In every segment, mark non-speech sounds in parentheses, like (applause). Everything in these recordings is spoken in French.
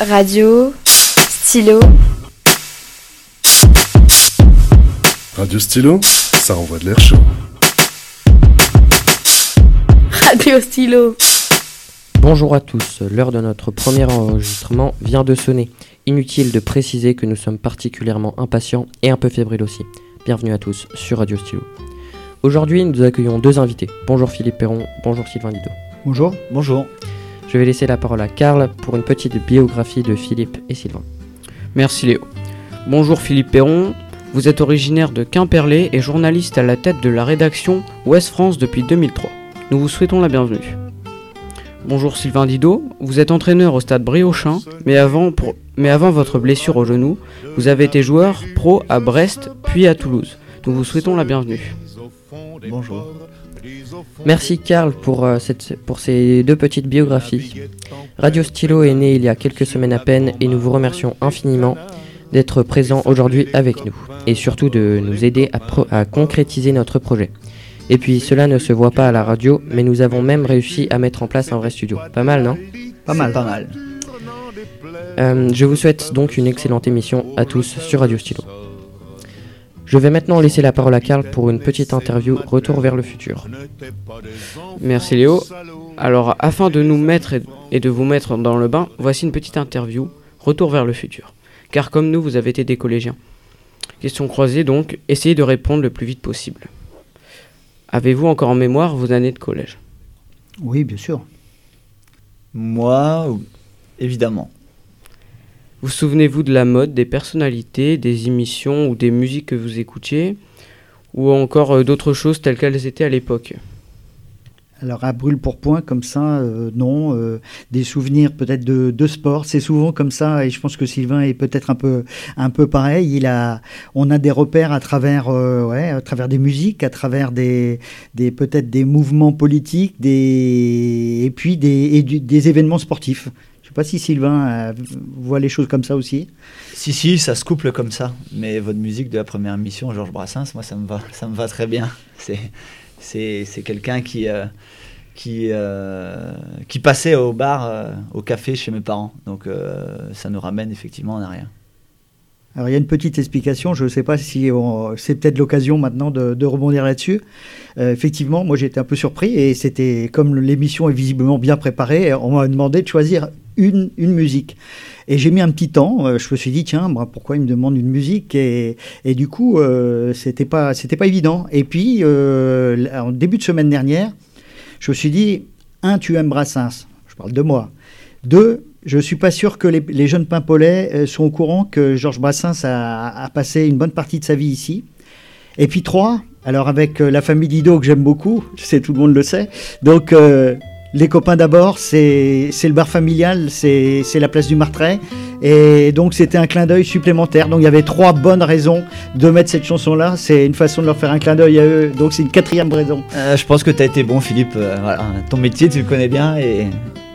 Radio, stylo. Radio stylo, ça envoie de l'air chaud. Radio stylo. Bonjour à tous, l'heure de notre premier enregistrement vient de sonner. Inutile de préciser que nous sommes particulièrement impatients et un peu fébriles aussi. Bienvenue à tous sur Radio Stylo. Aujourd'hui, nous accueillons deux invités. Bonjour Philippe Perron, bonjour Sylvain Didot. Bonjour. Bonjour. Je vais laisser la parole à Karl pour une petite biographie de Philippe et Sylvain. Merci Léo. Bonjour Philippe Perron, vous êtes originaire de Quimperlé et journaliste à la tête de la rédaction Ouest France depuis 2003. Nous vous souhaitons la bienvenue. Bonjour Sylvain Didot, vous êt entraîneur au stade Briochin, mais avant, pour, mais avant votre blessure au genou, vous avez été joueur pro à Brest puis à Toulouse. Nous vous souhaitons la bienvenue. Bonjour. Merci Karl pour, euh, cette, pour ces deux petites biographies. Radio Stylo est né il y a quelques semaines à peine et nous vous remercions infiniment d'être présent aujourd'hui avec nous et surtout de nous aider à concrétiser notre projet. Et puis cela ne se voit pas à la radio, mais nous avons même réussi à mettre en place un vrai studio. Pas mal, non? Pas mal. Pas mal. Euh, je vous souhaite donc une excellente émission à tous sur Radio Stylo. Je vais maintenant laisser la parole à Karl pour une petite interview Retour vers le futur. Merci Léo. Alors, afin de nous mettre et- de vous mettre dans le bain, voici une petite interview Retour vers le futur. Car comme nous, vous avez été des collégiens. Question croisée donc, essayez de répondre le plus vite possible. Avez-vous encore en mémoire vos années de collège? Oui, bien sûr. Moi, évidemment. Vous souvenez-vous de la mode, des personnalités, des émissions ou des musiques que vous écoutiez Ou encore euh, d'autres choses telles qu'elles étaient à l'époque? Alors à brûle pour point comme ça, euh, non. euh, des souvenirs peut-être de, sport, c'est souvent comme ça. Et je pense que Sylvain est peut-être un peu un peu pareil. Il a, on a des repères à travers, ouais, à travers des musiques, à travers des, des peut-être des mouvements politiques, des et puis des et des événements sportifs. Je sais pas si Sylvain euh, voit les choses comme ça aussi. Si, si, ça se couple comme ça. Mais votre musique de la première émission, Georges Brassens, moi, ça me va, (laughs) ça me va très bien. C'est, quelqu'un qui, euh, qui, euh, qui passait au bar, au café chez mes parents. Donc, ça nous ramène effectivement en arrière. Alors il y a une petite explication, je ne sais pas si c'est peut-être l'occasion maintenant de, rebondir là-dessus. Euh, effectivement, moi j'étais un peu surpris et c'était comme l'émission est visiblement bien préparée, on m'a demandé de choisir une, une musique. Et j'ai mis un petit temps, euh, je me suis dit tiens, pourquoi il me demande une musique? Et, et du coup euh, c'était pas pas évident. Et puis euh, en début de semaine dernière, je me suis dit un tu aimes Brassens, je parle de moi. Deux, je suis pas sûr que les, jeunes Pimpolais euh, sont au courant que Georges Brassens a, a passé une bonne partie de sa vie ici. Et puis trois, alors avec euh, la famille Dido que j'aime beaucoup, (laughs) sais tout le monde le sait. Donc euh, les copains d'abord, c'est c'est le bar familial, c'est c'est la place du Martret. Et donc c'était un clin d'œil supplémentaire. Donc il y avait trois bonnes raisons de mettre cette chanson-là. C'est une façon de leur faire un clin d'œil à eux. Donc c'est une quatrième raison. Je pense que tu as été bon, Philippe. Ton métier, tu le connais bien et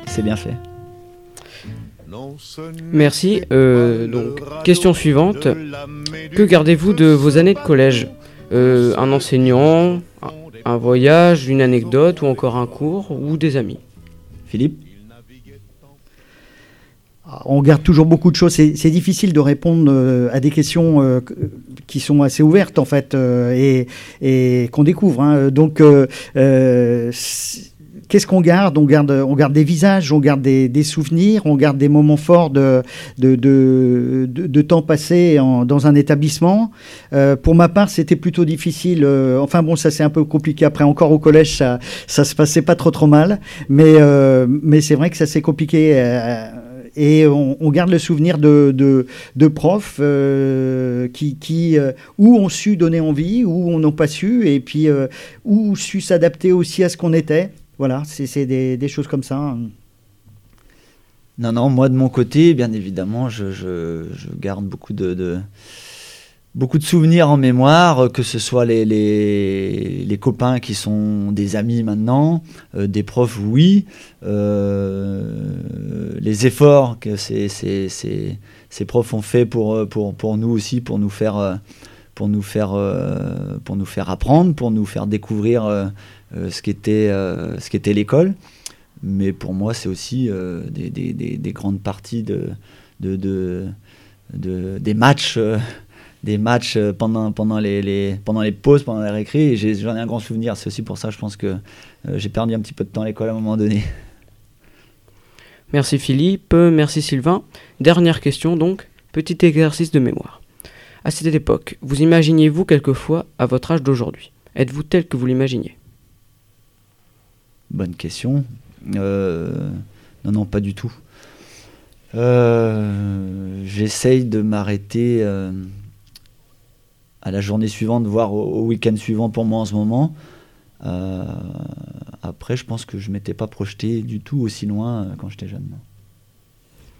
c'est bien fait. Merci. Euh, donc, question suivante. Que gardez-vous de vos années de collège Euh, Un enseignant, un, voyage, une anecdote ou encore un cours ou des amis Philippe On garde toujours beaucoup de choses. C'est difficile de répondre euh, à des questions euh, que- qui sont assez ouvertes en fait euh, et, et qu'on découvre. hein. Donc, euh, euh, qu'est-ce qu'on garde? On garde, on garde des visages, on garde des, des souvenirs, on garde des moments forts de de, de, de- temps passé en- dans un établissement. Euh, pour ma part, c'était plutôt difficile. euh, enfin bon, ça c'est un peu compliqué. Après, encore au collège, ça ça se passait pas trop trop mal, mais euh, mais c'est vrai que ça s'est compliqué. euh, et on, on garde le souvenir de, de, de profs euh, qui, qui euh, où ont su donner envie, où on n'a pas su, et puis euh, où su s'adapter aussi à ce qu'on était. Voilà, c'est des, choses comme ça. hein. Non, non, moi de mon côté, bien évidemment, je, garde beaucoup de, souvenirs en mémoire, que ce soit les, copains qui sont des amis maintenant, euh, des profs, oui, euh, les efforts que ces, profs ont fait pour, nous aussi, pour nous faire, euh, pour nous faire, apprendre, pour nous faire découvrir ce qu'était euh, qu'était l'école. Mais pour moi, c'est aussi des, des, des, grandes parties de, de, de, de des matchs des matchs euh, pendant, pendant, les, pendant les pauses, pendant les récré, j'en ai, un grand souvenir. C'est aussi pour ça, je pense que euh, j'ai perdu un petit peu de temps à l'école à un moment donné. (laughs) Merci Philippe, merci Sylvain. Dernière question donc, petit exercice de mémoire. À cette époque, vous imaginiez-vous quelquefois à votre âge d'aujourd'hui Êtes-vous tel que vous l'imaginiez? Bonne question. Euh, non, non, pas du tout. J'essaye de m'arrêter à la journée suivante, voire au, week-end suivant pour moi en ce moment. Euh, après, je pense que je ne m'étais pas projeté du tout aussi loin euh, quand j'étais jeune.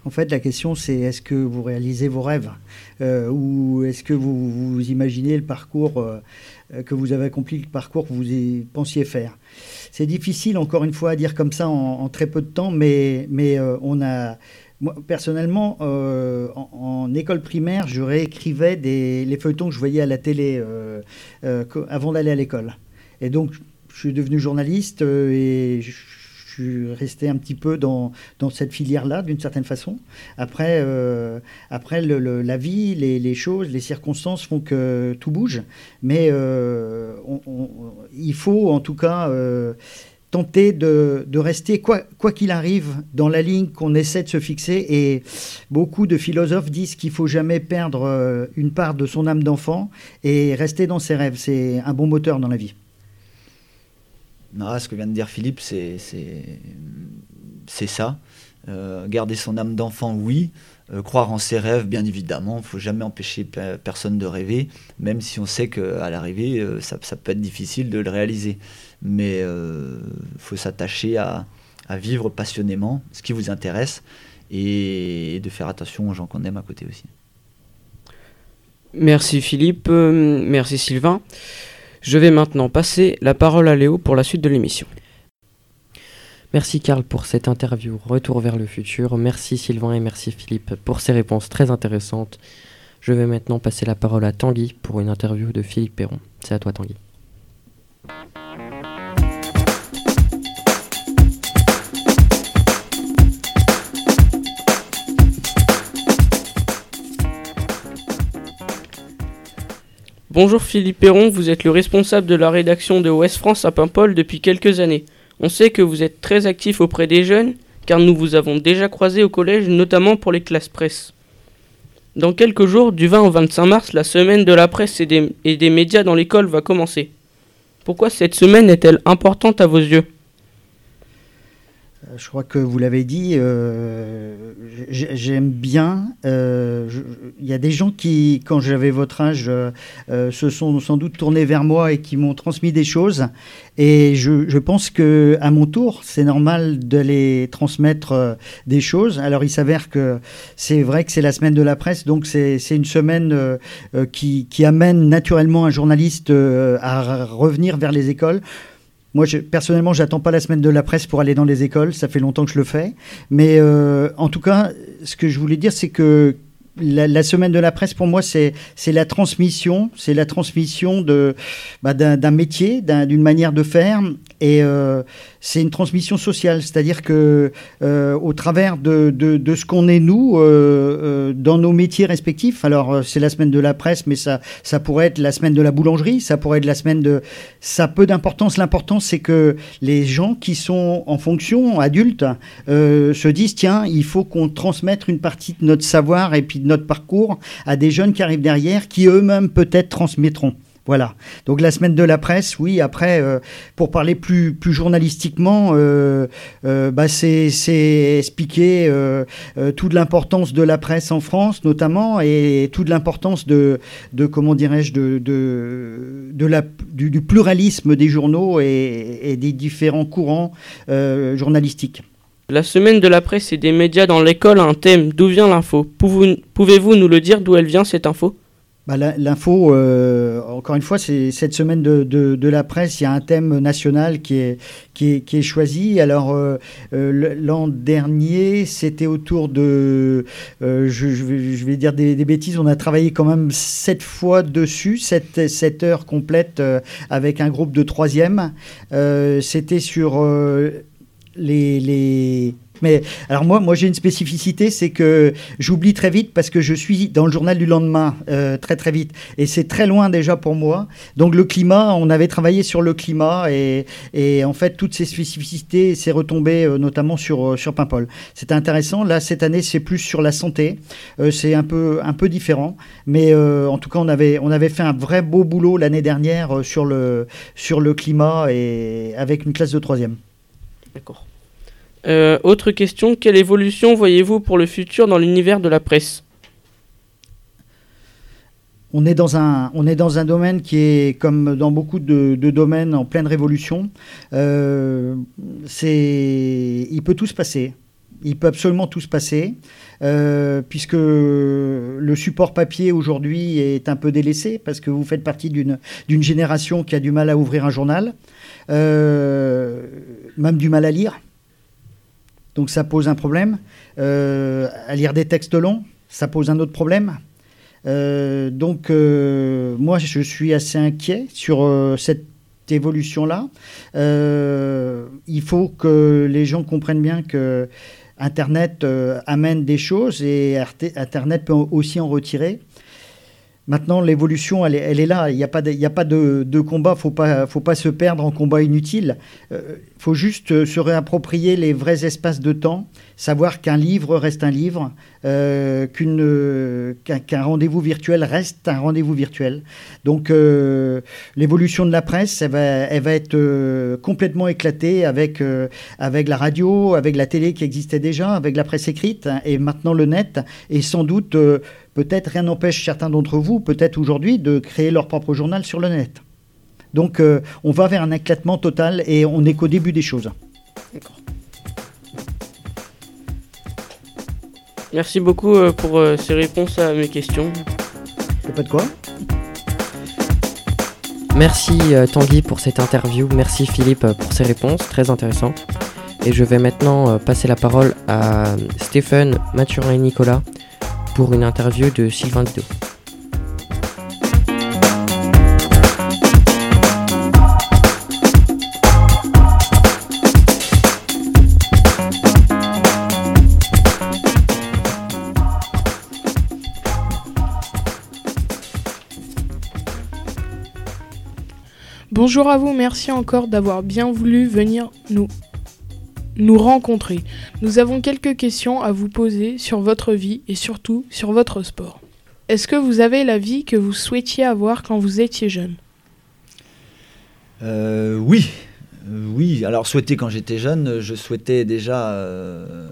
En fait, la question, c'est est-ce que vous réalisez vos rêves? Euh, Ou est-ce que vous, vous, imaginez le parcours que vous avez accompli, le parcours que vous pensiez faire C'est difficile, encore une fois, à dire comme ça en, très peu de temps, mais, mais on a moi, personnellement, euh, en, école primaire, je réécrivais les feuilletons que je voyais à la télé euh, euh, avant d'aller à l'école. Et donc, je suis devenu journaliste et je, suis resté un petit peu dans, dans cette filière-là, d'une certaine façon. Après, après le, la vie, les, choses, les circonstances font que tout bouge. Mais il faut, en tout cas tenter de, rester, quoi qu'il arrive, dans la ligne qu'on essaie de se fixer. Et beaucoup de philosophes disent qu'il faut jamais perdre euh, une part de son âme d'enfant et rester dans ses rêves. C'est un bon moteur dans la vie. Ce que vient de dire Philippe, c'est ça. Euh, garder son âme d'enfant, oui. Euh, croire en ses rêves, bien évidemment. Il ne faut jamais empêcher personne de rêver, même si on sait qu'à l'arrivée, ça, ça, peut être difficile de le réaliser mais il euh, faut s'attacher à, vivre passionnément ce qui vous intéresse et, de faire attention aux gens qu'on aime à côté aussi. Merci Philippe, euh, merci Sylvain. Je vais maintenant passer la parole à Léo pour la suite de l'émission. Merci Karl pour cette interview Retour vers le futur. Merci Sylvain et merci Philippe pour ces réponses très intéressantes. Je vais maintenant passer la parole à Tanguy pour une interview de Philippe Perron. C'est à toi Tanguy. Bonjour Philippe Perron, vous êtes le responsable de la rédaction de Ouest France à Paimpol depuis quelques années. On sait que vous êtes très actif auprès des jeunes, car nous vous avons déjà croisé au collège, notamment pour les classes presse. Dans quelques jours, du 20 au 25 mars, la semaine de la presse et des, médias dans l'école va commencer. Pourquoi cette semaine est-elle importante à vos yeux? Je crois que vous l'avez dit, euh, j'aime bien. Euh, il y a des gens qui, quand j'avais votre âge, se sont sans doute tournés vers moi et qui m'ont transmis des choses. Et je, pense que à mon tour, c'est normal de les transmettre des choses. Alors il s'avère que c'est vrai que c'est la semaine de la presse, donc c'est une semaine qui, amène naturellement un journaliste à revenir vers les écoles. Moi, je, personnellement, j'attends pas la semaine de la presse pour aller dans les écoles. Ça fait longtemps que je le fais. Mais euh, en tout cas, ce que je voulais dire, c'est que la, semaine de la presse, pour moi, c'est la transmission, c'est la transmission bah, d'un métier, d'une manière de faire, et euh, c'est une transmission sociale, c'est-à-dire que euh, au travers de, ce qu'on est nous euh, dans nos métiers respectifs. Alors c'est la semaine de la presse, mais ça ça pourrait être la semaine de la boulangerie, ça pourrait être la semaine de. Ça a peu d'importance. L'important c'est que les gens qui sont en fonction adultes se disent tiens il faut qu'on transmette une partie de notre savoir et puis de notre parcours à des jeunes qui arrivent derrière, qui eux-mêmes peut-être transmettront. Voilà. Donc la semaine de la presse, oui. Après, euh, pour parler plus plus journalistiquement, euh, euh, bah, c'est expliquer toute l'importance de la presse en France, notamment, et toute l'importance de comment dirais-je de la du, pluralisme des journaux et, et des différents courants journalistiques. La semaine de la presse et des médias dans l'école a un thème. D'où vient l'info? Pouvez-vous nous le dire? D'où elle vient cette info? Bah, L'info, euh, encore une fois, c'est cette semaine de, de, la presse, il y a un thème national qui est, qui est, qui est choisi. Alors, euh, euh, l'an dernier, c'était autour de, je, je, vais, dire des, des, bêtises, on a travaillé quand même sept fois dessus, sept, sept heures complètes avec un groupe de troisième. c'était sur les, les, mais alors moi, moi j'ai une spécificité, c'est que j'oublie très vite parce que je suis dans le journal du lendemain euh, très très vite et c'est très loin déjà pour moi. Donc le climat, on avait travaillé sur le climat et, en fait toutes ces spécificités, c'est retombé euh, notamment sur euh, sur Paimpol. C'était intéressant. Là cette année, c'est plus sur la santé. Euh, c'est un peu un peu différent, mais en tout cas on avait on avait fait un vrai beau boulot l'année dernière sur le sur le climat et avec une classe de troisième. D'accord. Euh, autre question, quelle évolution voyez-vous pour le futur dans l'univers de la presse? On est, dans un, on est dans un domaine qui est, comme dans beaucoup de, domaines, en pleine révolution. Euh, il peut tout se passer. Il peut absolument tout se passer, euh, puisque le support papier aujourd'hui est un peu délaissé, parce que vous faites partie d'une, d'une génération qui a du mal à ouvrir un journal, même du mal à lire. Donc ça pose un problème. Euh, à lire des textes longs, ça pose un autre problème. Euh, donc, euh, moi, je suis assez inquiet sur cette évolution-là. Il faut que les gens comprennent bien que Internet amène des choses et Internet peut aussi en retirer. Maintenant, l'évolution, elle, est- là. Il n'y a pas de, combat. Il ne faut pas, se perdre en combat inutile. Il faut juste euh, se réapproprier les vrais espaces de temps, savoir qu'un livre reste un livre, euh, euh, qu'un, rendez-vous virtuel reste un rendez-vous virtuel. Donc, euh, l'évolution de la presse, elle va, elle va être euh, complètement éclatée avec, avec la radio, avec la télé qui existait déjà, avec la presse écrite hein, et maintenant le net. Et sans doute, peut-être rien n'empêche certains d'entre vous, peut-être aujourd'hui, de créer leur propre journal sur le net. Donc, euh, on va vers un éclatement total et on n'est qu'au début des choses. Merci beaucoup euh, pour euh, ces réponses à mes questions. C'est pas de quoi? Merci Tanguy pour cette interview, merci Philippe pour ces réponses très intéressantes. Et je vais maintenant passer la parole à Stéphane, Mathurin et Nicolas pour une interview de Sylvain Didot. Bonjour à vous, merci encore d'avoir bien voulu venir nous, nous rencontrer. Nous avons quelques questions à vous poser sur votre vie et surtout sur votre sport. Est-ce que vous avez la vie que vous souhaitiez avoir quand vous étiez jeune? Euh, oui, Euh, oui. Alors souhaiter quand j'étais jeune, je souhaitais déjà euh,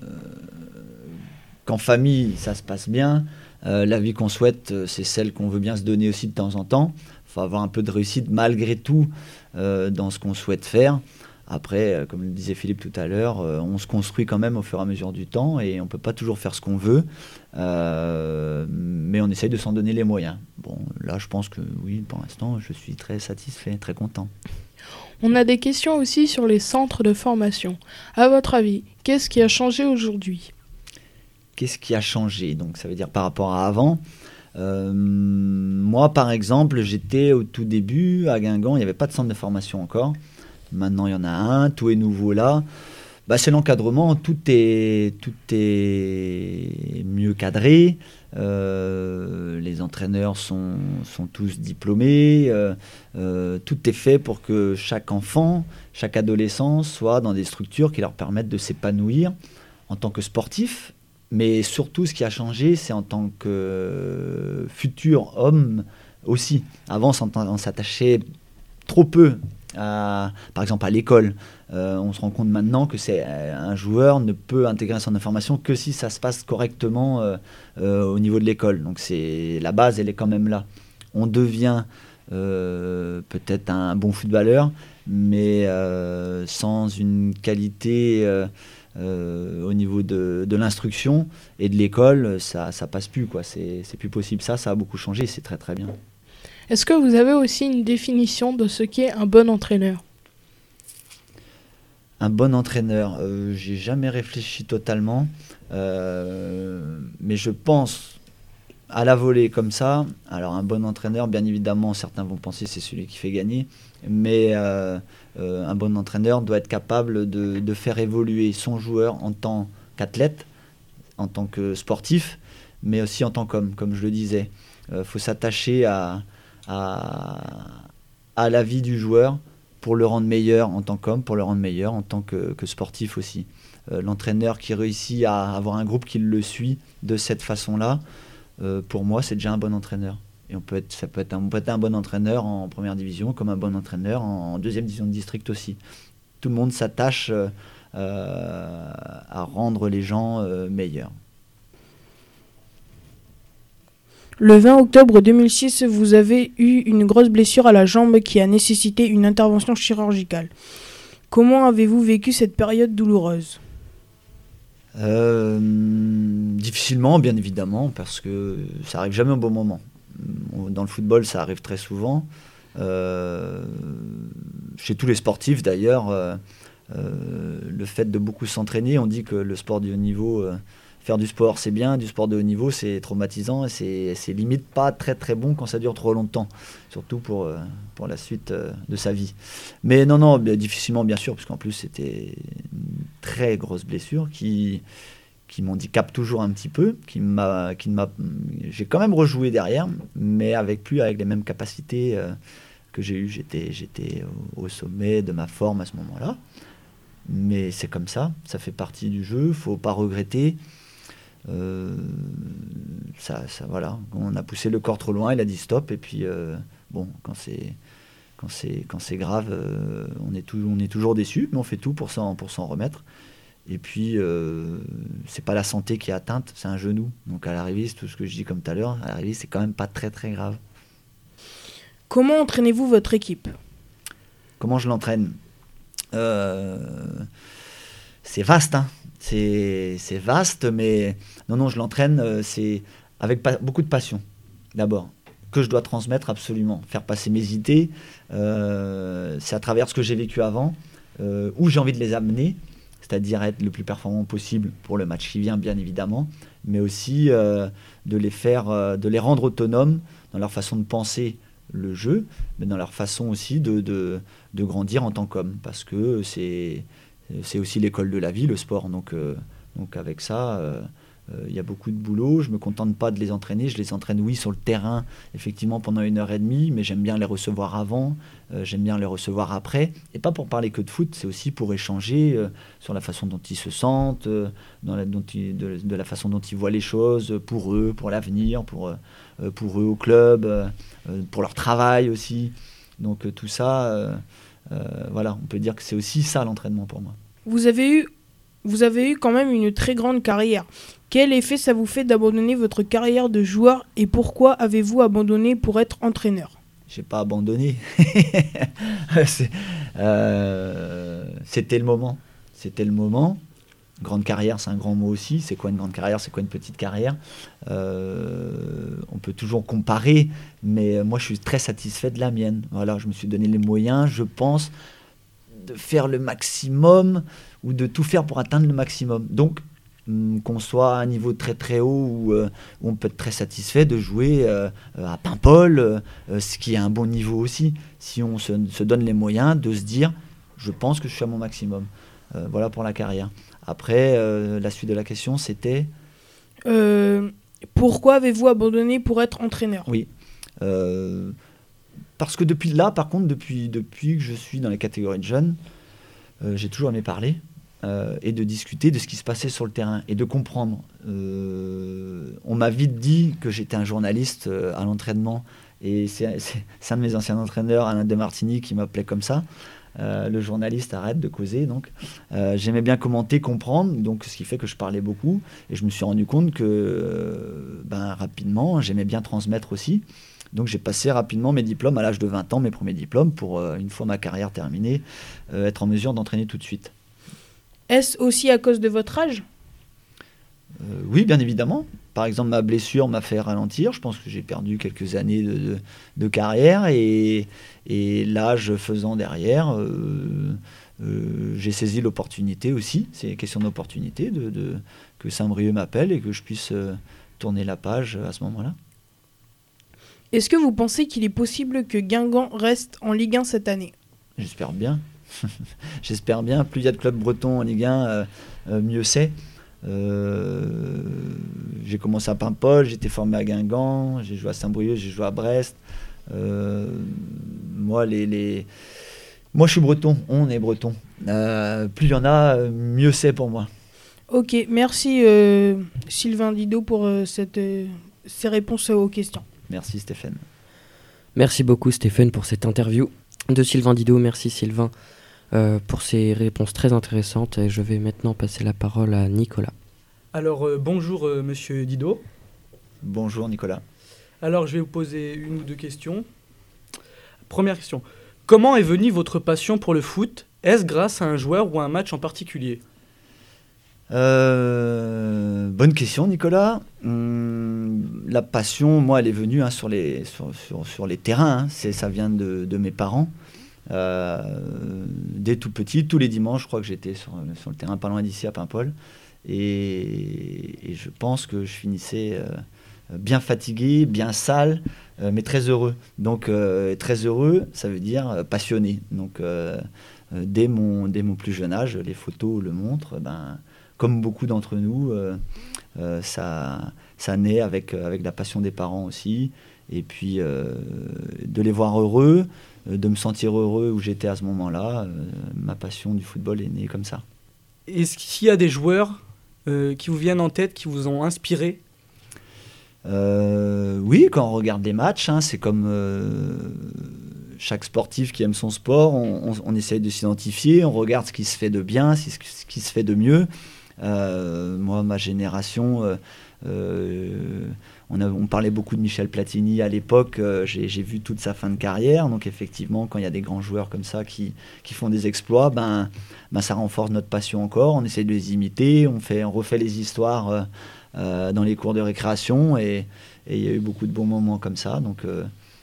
qu'en famille ça se passe bien. La vie qu'on souhaite, c'est celle qu'on veut bien se donner aussi de temps en temps. Faut avoir un peu de réussite malgré tout euh, dans ce qu'on souhaite faire. Après, euh, comme le disait Philippe tout à l'heure, euh, on se construit quand même au fur et à mesure du temps et on peut pas toujours faire ce qu'on veut, Euh, mais on essaye de s'en donner les moyens. Bon, là, je pense que oui, pour l'instant, je suis très satisfait, très content. On a des questions aussi sur les centres de formation. À votre avis, qu'est-ce qui a changé aujourd'hui? Qu'est-ce qui a changé? Donc, ça veut dire par rapport à avant. Euh, moi, par exemple, j'étais au tout début à Guingamp, il n'y avait pas de centre de formation encore. Maintenant, il y en a un, tout est nouveau là. Bah, c'est l'encadrement, tout est, tout est mieux cadré. Euh, les entraîneurs sont, sont tous diplômés. euh, tout est fait pour que chaque enfant, chaque adolescent soit dans des structures qui leur permettent de s'épanouir en tant que sportif. Mais surtout, ce qui a changé, c'est en tant que futur homme aussi. Avant, on s'attachait trop peu, à, par exemple, à l'école. Euh, on se rend compte maintenant que c'est euh, un joueur ne peut intégrer son information que si ça se passe correctement euh, au niveau de l'école. Donc c'est la base, elle est quand même là. On devient peut-être un bon footballeur, mais sans une qualité euh, au niveau de, de l'instruction et de l'école, ça ça passe plus quoi. C'est c'est plus possible. Ça, ça a beaucoup changé. C'est très très bien. Est-ce que vous avez aussi une définition de ce qu'est un bon entraîneur? Un bon entraîneur, euh, j'ai jamais réfléchi totalement, euh, mais je pense à la volée comme ça, alors un bon entraîneur, bien évidemment, certains vont penser c'est celui qui fait gagner, mais euh, euh, un bon entraîneur doit être capable de, faire évoluer son joueur en tant qu'athlète, en tant que sportif, mais aussi en tant qu'homme, comme je le disais. Il faut s'attacher à, à, la vie du joueur pour le rendre meilleur en tant qu'homme, pour le rendre meilleur en tant que, sportif aussi. L'entraîneur qui réussit à avoir un groupe qui le suit de cette façon-là, euh, pour moi, c'est déjà un bon entraîneur. Et on peut être, ça peut être, un, bon entraîneur en première division, comme un bon entraîneur en, deuxième division de district aussi. Tout le monde s'attache euh, à rendre les gens euh, meilleurs. Le 20 octobre 2006, vous avez eu une grosse blessure à la jambe qui a nécessité une intervention chirurgicale. Comment avez-vous vécu cette période douloureuse? Euh, difficilement, bien évidemment, parce que ça arrive jamais au bon moment. Dans le football, ça arrive très souvent. Euh, chez tous les sportifs, d'ailleurs, euh, le fait de beaucoup s'entraîner, on dit que le sport du haut niveau faire du sport, c'est bien, du sport de haut niveau, c'est traumatisant et c'est limite pas très très bon quand ça dure trop longtemps, surtout pour, euh, pour la suite euh, de sa vie. Mais non, non, difficilement bien sûr, puisqu'en plus c'était une très grosse blessure qui, qui m'handicape toujours un petit peu, qui qui j'ai quand même rejoué derrière, mais avec plus avec les mêmes capacités euh, que j'ai eues. J'étais, j'étais au, sommet de ma forme à ce moment-là. Mais c'est comme ça, ça fait partie du jeu, faut pas regretter. Euh, ça, ça, voilà, on a poussé le corps trop loin, il a dit stop, et puis euh, bon, quand c'est quand c'est quand c'est grave, euh, on est tout, on est toujours déçu, mais on fait tout pour s'en pour s'en remettre. Et puis c'est pas la santé qui est atteinte, c'est un genou. Donc à l'arrivée, c'est tout ce que je dis comme tout à l'heure, à l'arrivée, c'est quand même pas très très grave. Comment entraînez-vous votre équipe? Comment je l'entraîne? C'est vaste, hein c'est vaste, mais non, non, je l'entraîne, euh, c'est avec beaucoup de passion, d'abord, que je dois transmettre absolument. Faire passer mes idées, euh, c'est à travers ce que j'ai vécu avant, euh, où j'ai envie de les amener, c'est-à-dire être le plus performant possible pour le match qui vient, bien évidemment, mais aussi de les faire, de les rendre autonomes dans leur façon de penser le jeu, mais dans leur façon aussi de, de, de grandir en tant qu'homme, parce que c'est c'est aussi l'école de la vie, le sport. Donc, euh, donc avec ça, euh, euh, il y a beaucoup de boulot. Je me contente pas de les entraîner. Je les entraîne, oui, sur le terrain, effectivement, pendant une heure et demie, mais j'aime bien les recevoir avant, j'aime bien les recevoir après. Et pas pour parler que de foot, c'est aussi pour échanger sur la façon dont ils se sentent, dans la, de, la façon dont ils voient les choses, pour eux, pour l'avenir, pour, pour eux au club, pour leur travail aussi. Donc tout ça euh, voilà, on peut dire que c'est aussi ça l'entraînement pour moi. Vous avez eu vous avez eu quand même une très grande carrière. Quel effet ça vous fait d'abandonner votre carrière de joueur et pourquoi avez-vous abandonné pour être entraîneur? J'ai pas abandonné. (laughs) Euh, c'était le moment. C'était le moment. Grande carrière, c'est un grand mot aussi. C'est quoi une grande carrière? C'est quoi une petite carrière? Euh, On peut toujours comparer, mais moi je suis très satisfait de la mienne. Voilà, je me suis donné les moyens, je pense, de faire le maximum ou de tout faire pour atteindre le maximum. Donc, hum, qu'on soit à un niveau très très haut ou euh, on peut être très satisfait de jouer euh, à Paimpol, ce qui est un bon niveau aussi, si on se, donne les moyens de se dire je pense que je suis à mon maximum. voilà pour la carrière. Après, euh, la suite de la question, c'était euh, Pourquoi avez-vous abandonné pour être entraîneur? Oui. Euh, parce que depuis là, par contre, depuis, depuis que je suis dans les catégories de jeunes, j'ai toujours aimé parler et de discuter de ce qui se passait sur le terrain et de comprendre. on m'a vite dit que j'étais un journaliste à l'entraînement et c'est un de mes anciens entraîneurs, Alain Demartini, qui m'appelait comme ça. Euh, le journaliste arrête de causer. Donc, euh, j'aimais bien commenter, comprendre, donc ce qui fait que je parlais beaucoup. Et je me suis rendu compte que, euh, ben, rapidement, j'aimais bien transmettre aussi. Donc, j'ai passé rapidement mes diplômes à l'âge de 20 ans, mes premiers diplômes, pour, une fois ma carrière terminée, être en mesure d'entraîner tout de suite. Est-ce aussi à cause de votre âge? Oui, bien évidemment. Par exemple, ma blessure m'a fait ralentir. Je pense que j'ai perdu quelques années de, carrière et, l'âge faisant derrière, euh, euh, j'ai saisi l'opportunité aussi. C'est une question d'opportunité de, que Saint-Brieuc m'appelle et que je puisse euh, tourner la page à ce moment-là. Est-ce que vous pensez qu'il est possible que Guingamp reste en Ligue 1 cette année? J'espère bien. (laughs) J'espère bien. Plus il y a de clubs bretons en Ligue 1, euh, euh, mieux c'est. Euh, j'ai commencé à Paimpol, j'ai été formé à Guingamp, j'ai joué à Saint-Brieuc, j'ai joué à Brest. Euh, moi, les, les- moi, je suis breton, on est breton. Euh, plus il y en a, mieux c'est pour moi. Ok, merci euh, Sylvain Didot pour euh, cette, euh, ces réponses aux questions. Merci Stéphane. Merci beaucoup Stéphane pour cette interview de Sylvain Didot. Merci Sylvain pour ces réponses très intéressantes. Et je vais maintenant passer la parole à Nicolas. Alors euh, bonjour euh, Monsieur Didot. Bonjour Nicolas. Alors je vais vous poser une ou deux questions. Première question. Comment est venue votre passion pour le foot? Est-ce grâce à un joueur ou à un match en particulier? Euh, bonne question, Nicolas. Hum, la passion, moi, elle est venue hein, sur, les, sur, sur- sur les terrains. hein. C'est, ça vient de, de mes parents. Euh, dès tout petit, tous les dimanches, je crois que j'étais sur, le terrain pas loin d'ici à Paimpol. Et, et je pense que je finissais euh, bien fatigué, bien sale, euh, mais très heureux. Donc, très heureux, ça veut dire passionné. Donc, dès, mon, dès mon plus jeune âge, les photos le montrent, ben, comme beaucoup d'entre nous, ça, ça naît avec, avec la passion des parents aussi. Et puis euh, de les voir heureux, euh, de me sentir heureux où j'étais à ce moment-là, euh, ma passion du football est née comme ça. Est-ce qu'il y a des joueurs qui vous viennent en tête, qui vous ont inspiré? Euh, oui, quand on regarde des matchs, hein, c'est comme euh, chaque sportif qui aime son sport, on, on- on essaye de s'identifier, on regarde ce qui se fait de bien, ce qui- se fait de mieux. Euh, moi, ma génération, on, parlait beaucoup de Michel Platini à l'époque, euh, j'ai vu toute sa fin de carrière, donc effectivement, quand il y a des grands joueurs comme ça qui, font des exploits, ben, ben, ça renforce notre passion encore, on essaie de les imiter, on, fait, on refait les histoires. euh, euh, dans les cours de récréation et il y a eu beaucoup de bons moments comme ça. Donc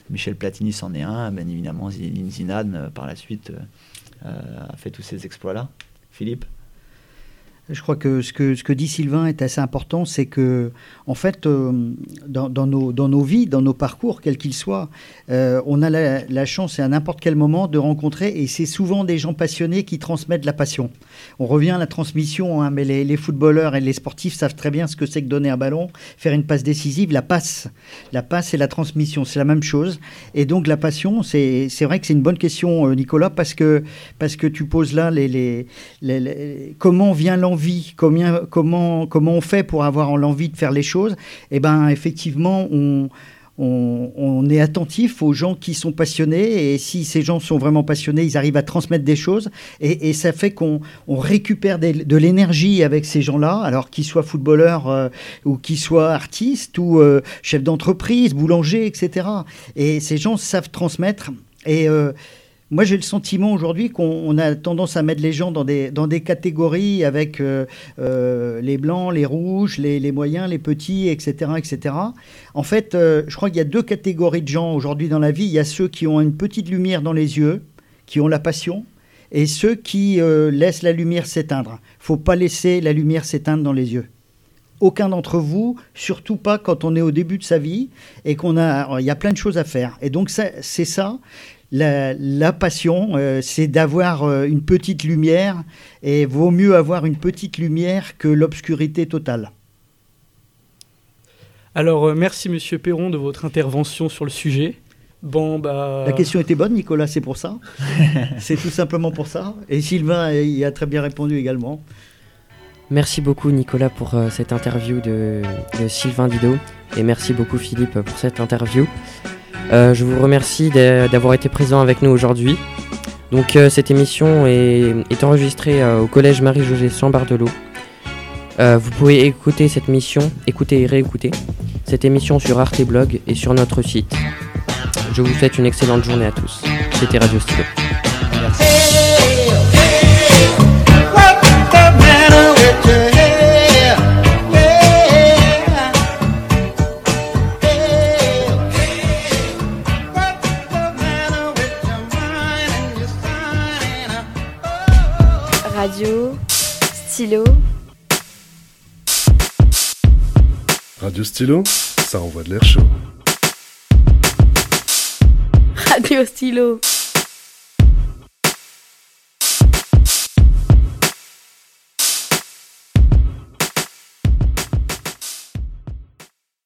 Michel Platini c'en est un, bien évidemment Zinedine par la suite a fait tous ces exploits-là. Philippe? Je crois que ce, que dit Sylvain est assez important, c'est que, en fait, euh, dans, nos, dans nos vies, dans nos parcours, quels qu'ils soient, euh, on a la, chance à n'importe quel moment de rencontrer, et c'est souvent des gens passionnés qui transmettent la passion. On revient à la transmission, hein, mais les, footballeurs et les sportifs savent très bien ce que c'est que donner un ballon, faire une passe décisive, la passe. La passe et la transmission, c'est la même chose. Et donc la passion, c'est vrai que c'est une bonne question, euh, Nicolas, parce que, parce que tu poses là les- les- comment vient l'envie, comment, comment on fait pour avoir l'envie de faire les choses. Eh ben effectivement, on, on, est attentif aux gens qui sont passionnés et si ces gens sont vraiment passionnés, ils arrivent à transmettre des choses et, ça fait qu'on on récupère de l'énergie avec ces gens-là, alors qu'ils soient footballeurs euh, ou qu'ils soient artistes ou euh, chefs d'entreprise, boulangers, etc. Et ces gens savent transmettre et euh, moi, j'ai le sentiment aujourd'hui qu'on on a tendance à mettre les gens dans des, dans des catégories avec euh, euh, les blancs, les rouges, les, moyens, les petits, etc. etc. En fait, euh, je crois qu'il y a deux catégories de gens aujourd'hui dans la vie. Il y a ceux qui ont une petite lumière dans les yeux, qui ont la passion, et ceux qui laissent la lumière s'éteindre. faut pas laisser la lumière s'éteindre dans les yeux. Aucun d'entre vous, surtout pas quand on est au début de sa vie et qu'on a, il y a plein de choses à faire. Et donc c'est ça, la, la passion, euh, c'est d'avoir euh, une petite lumière et vaut mieux avoir une petite lumière que l'obscurité totale. Alors euh, merci Monsieur Perron de votre intervention sur le sujet. Bon bah. La question était bonne, Nicolas, c'est pour ça. (laughs) c'est tout simplement pour ça. Et Sylvain y a très bien répondu également. Merci beaucoup Nicolas pour euh, cette interview de, de Sylvain Didot et merci beaucoup Philippe pour cette interview. Euh, je vous remercie d'a- d'avoir été présent avec nous aujourd'hui. Donc euh, cette émission est, enregistrée euh, au collège Marie-Josée Sambardelot. Euh, vous pouvez écouter cette émission, écouter et réécouter cette émission sur Arte Blog et sur notre site. Je vous souhaite une excellente journée à tous. C'était Radio Stylo. Radio Stylo, ça envoie de l'air chaud. Radio Stylo.